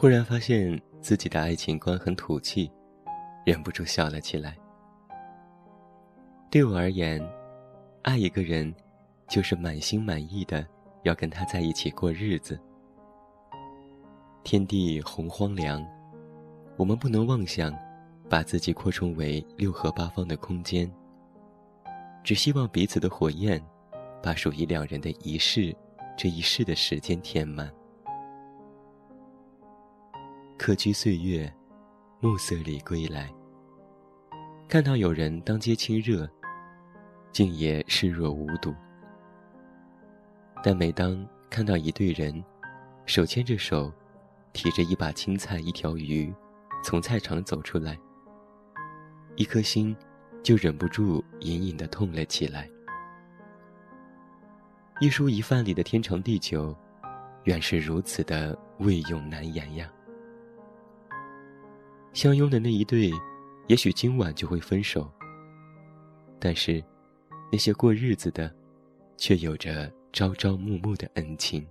忽然发现自己的爱情观很土气，忍不住笑了起来。对我而言，爱一个人，就是满心满意的要跟他在一起过日子。天地洪荒凉，我们不能妄想把自己扩充为六合八方的空间。只希望彼此的火焰，把属于两人的一世，这一世的时间填满。客居岁月，暮色里归来。看到有人当街亲热，竟也视若无睹。但每当看到一对人，手牵着手。提着一把青菜、一条鱼，从菜场走出来，一颗心就忍不住隐隐的痛了起来。一蔬一饭里的天长地久，原是如此的味用难言呀。相拥的那一对，也许今晚就会分手。但是，那些过日子的，却有着朝朝暮暮的恩情。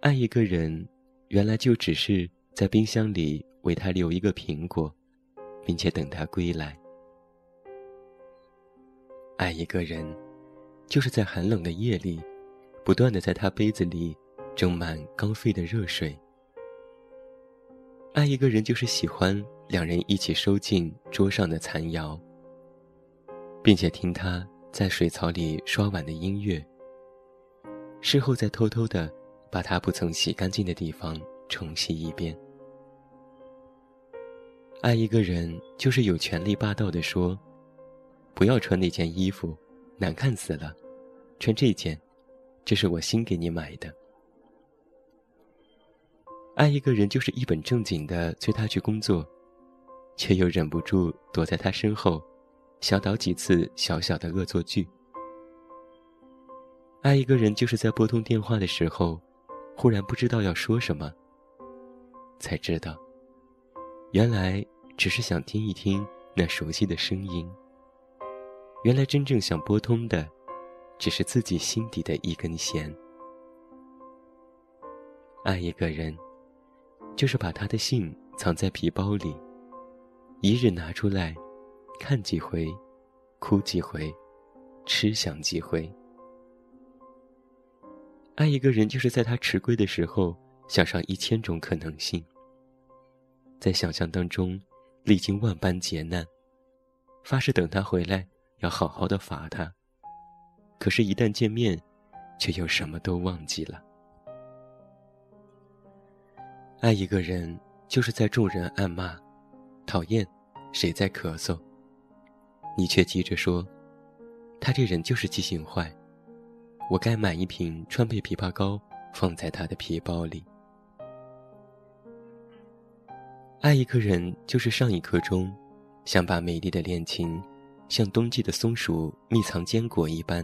爱一个人，原来就只是在冰箱里为他留一个苹果，并且等他归来。爱一个人，就是在寒冷的夜里，不断的在他杯子里斟满刚沸的热水。爱一个人，就是喜欢两人一起收进桌上的残肴，并且听他在水槽里刷碗的音乐。事后再偷偷的。把他不曾洗干净的地方重洗一遍。爱一个人，就是有权利霸道的说：“不要穿那件衣服，难看死了，穿这件，这是我新给你买的。”爱一个人，就是一本正经的催他去工作，却又忍不住躲在他身后，小导几次小小的恶作剧。爱一个人，就是在拨通电话的时候。忽然不知道要说什么，才知道，原来只是想听一听那熟悉的声音。原来真正想拨通的，只是自己心底的一根弦。爱一个人，就是把他的信藏在皮包里，一日拿出来，看几回，哭几回，痴想几回。爱一个人，就是在他迟归的时候，想上一千种可能性。在想象当中，历经万般劫难，发誓等他回来要好好的罚他。可是，一旦见面，却又什么都忘记了。爱一个人，就是在众人暗骂、讨厌谁在咳嗽，你却急着说，他这人就是记性坏。我该买一瓶川贝枇杷膏，放在他的皮包里。爱一个人，就是上一刻钟，想把美丽的恋情，像冬季的松鼠密藏坚果一般，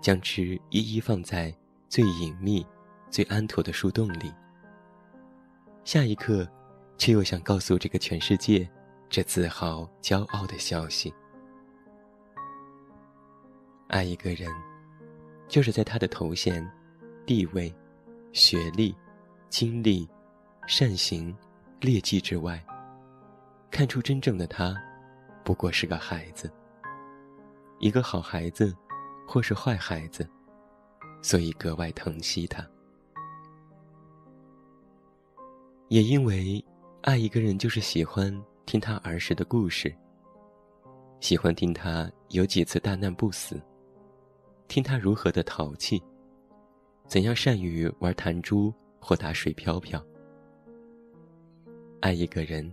将之一一放在最隐秘、最安妥的树洞里。下一刻，却又想告诉这个全世界，这自豪、骄傲的消息。爱一个人。就是在他的头衔、地位、学历、经历、善行、劣迹之外，看出真正的他，不过是个孩子。一个好孩子，或是坏孩子，所以格外疼惜他。也因为爱一个人，就是喜欢听他儿时的故事，喜欢听他有几次大难不死。听他如何的淘气，怎样善于玩弹珠或打水漂漂。爱一个人，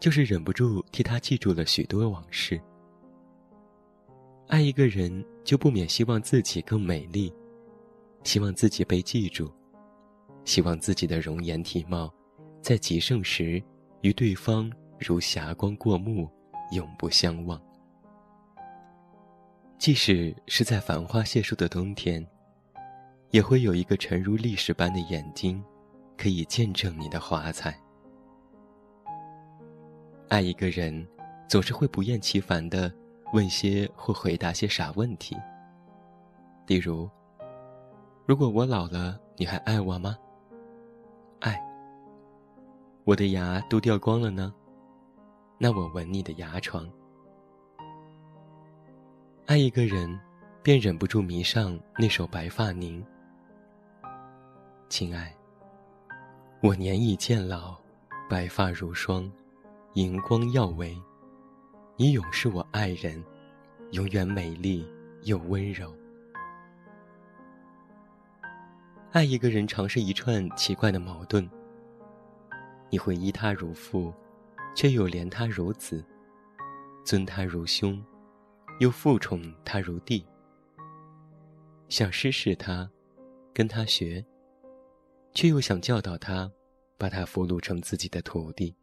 就是忍不住替他记住了许多往事。爱一个人，就不免希望自己更美丽，希望自己被记住，希望自己的容颜体貌，在极盛时，与对方如霞光过目，永不相忘。即使是在繁花谢树的冬天，也会有一个沉如历史般的眼睛，可以见证你的华彩。爱一个人，总是会不厌其烦的问些或回答些傻问题。例如，如果我老了，你还爱我吗？我的牙都掉光了呢，那我吻你的牙床。爱一个人，便忍不住迷上那首《白发凝》。亲爱，我年已渐老，白发如霜，银光耀微，你永是我爱人，永远美丽又温柔。爱一个人，常是一串奇怪的矛盾。你会依他如父，却又怜他如子；尊他如兄。又 phụ 宠他如弟，想师事他，跟他学，却又想教导他，把他俘虏成自己的徒弟。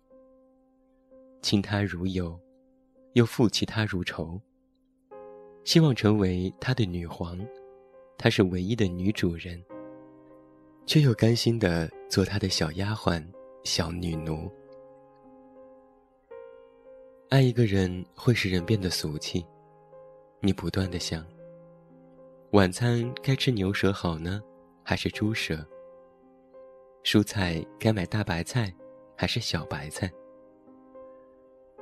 亲他如友，又负其他如仇。希望成为他的女皇，她是唯一的女主人，却又甘心的做他的小丫鬟、小女奴。爱一个人会使人变得俗气。你不断的想：晚餐该吃牛舌好呢，还是猪舌？蔬菜该买大白菜，还是小白菜？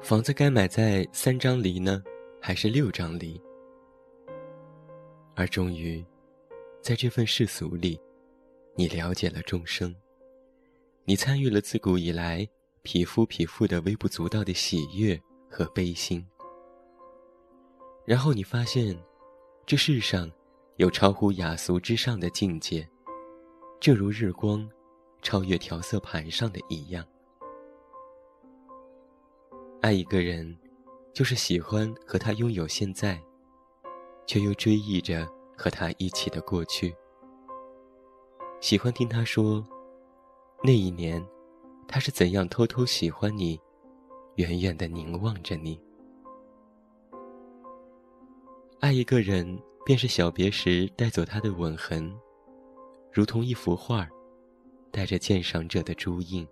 房子该买在三张犁呢，还是六张犁？而终于，在这份世俗里，你了解了众生，你参与了自古以来匹夫匹妇的微不足道的喜悦和悲心。然后你发现，这世上有超乎雅俗之上的境界，正如日光超越调色盘上的一样。爱一个人，就是喜欢和他拥有现在，却又追忆着和他一起的过去。喜欢听他说，那一年，他是怎样偷偷喜欢你，远远的凝望着你。爱一个人，便是小别时带走他的吻痕，如同一幅画儿，带着鉴赏者的朱印。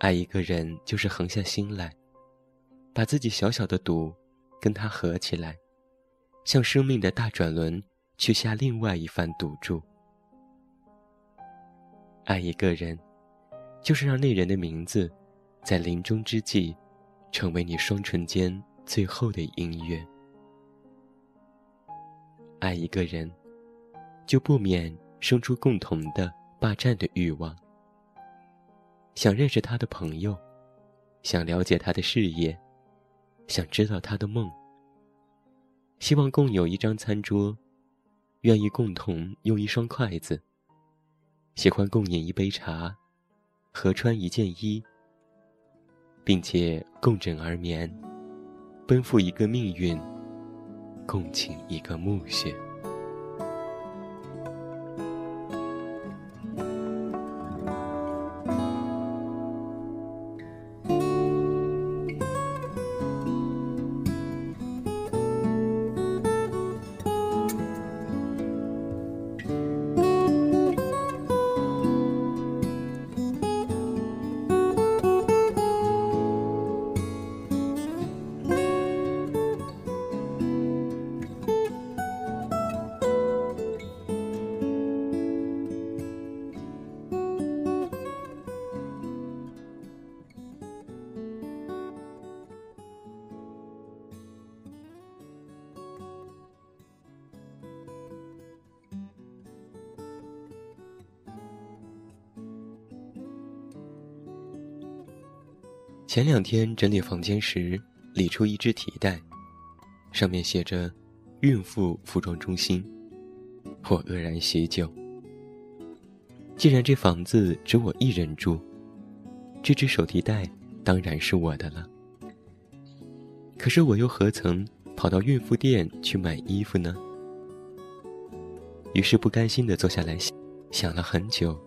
爱一个人，就是横下心来，把自己小小的赌跟他合起来，向生命的大转轮去下另外一番赌注。爱一个人，就是让那人的名字，在临终之际，成为你双唇间。最后的音乐。爱一个人，就不免生出共同的霸占的欲望。想认识他的朋友，想了解他的事业，想知道他的梦。希望共有一张餐桌，愿意共同用一双筷子。喜欢共饮一杯茶，合穿一件衣，并且共枕而眠。奔赴一个命运，共寝一个墓穴。前两天整理房间时，理出一只提袋，上面写着“孕妇服装中心”，我愕然许久。既然这房子只我一人住，这只手提袋当然是我的了。可是我又何曾跑到孕妇店去买衣服呢？于是不甘心地坐下来想，想了很久，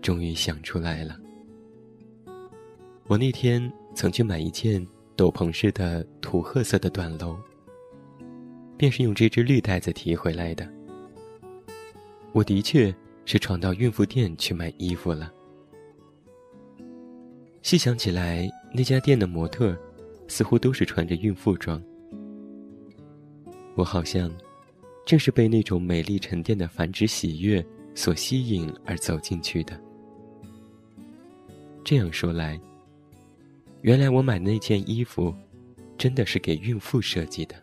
终于想出来了。我那天。曾去买一件斗篷式的土褐色的短楼，便是用这只绿袋子提回来的。我的确是闯到孕妇店去买衣服了。细想起来，那家店的模特似乎都是穿着孕妇装。我好像正是被那种美丽沉淀的繁殖喜悦所吸引而走进去的。这样说来，原来我买那件衣服，真的是给孕妇设计的。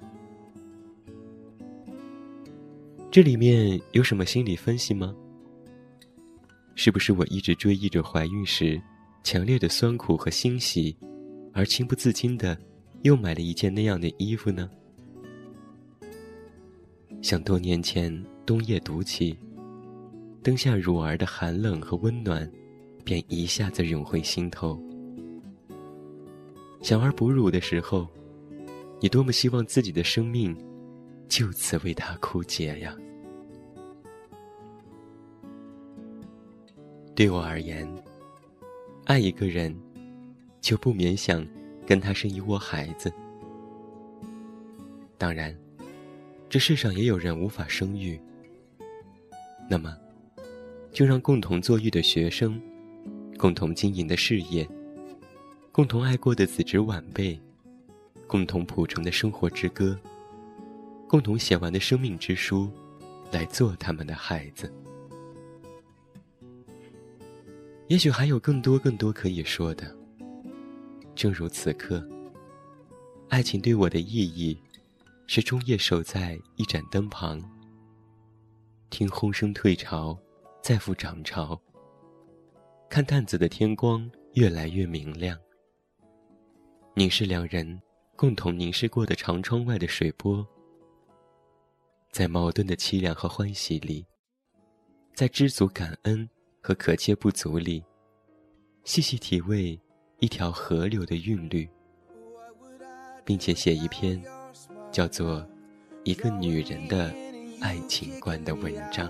这里面有什么心理分析吗？是不是我一直追忆着怀孕时强烈的酸苦和欣喜，而情不自禁的又买了一件那样的衣服呢？想多年前冬夜独起，灯下乳儿的寒冷和温暖，便一下子涌回心头。小儿哺乳的时候，你多么希望自己的生命就此为他枯竭呀！对我而言，爱一个人，就不免想跟他生一窝孩子。当然。这世上也有人无法生育，那么，就让共同坐育的学生，共同经营的事业，共同爱过的子侄晚辈，共同谱成的生活之歌，共同写完的生命之书，来做他们的孩子。也许还有更多更多可以说的。正如此刻，爱情对我的意义。是终夜守在一盏灯旁，听轰声退潮，再复涨潮。看淡紫的天光越来越明亮，凝视两人共同凝视过的长窗外的水波，在矛盾的凄凉和欢喜里，在知足感恩和可切不足里，细细体味一条河流的韵律，并且写一篇。叫做一个女人的爱情观的文章。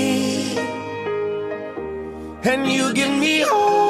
And you give me all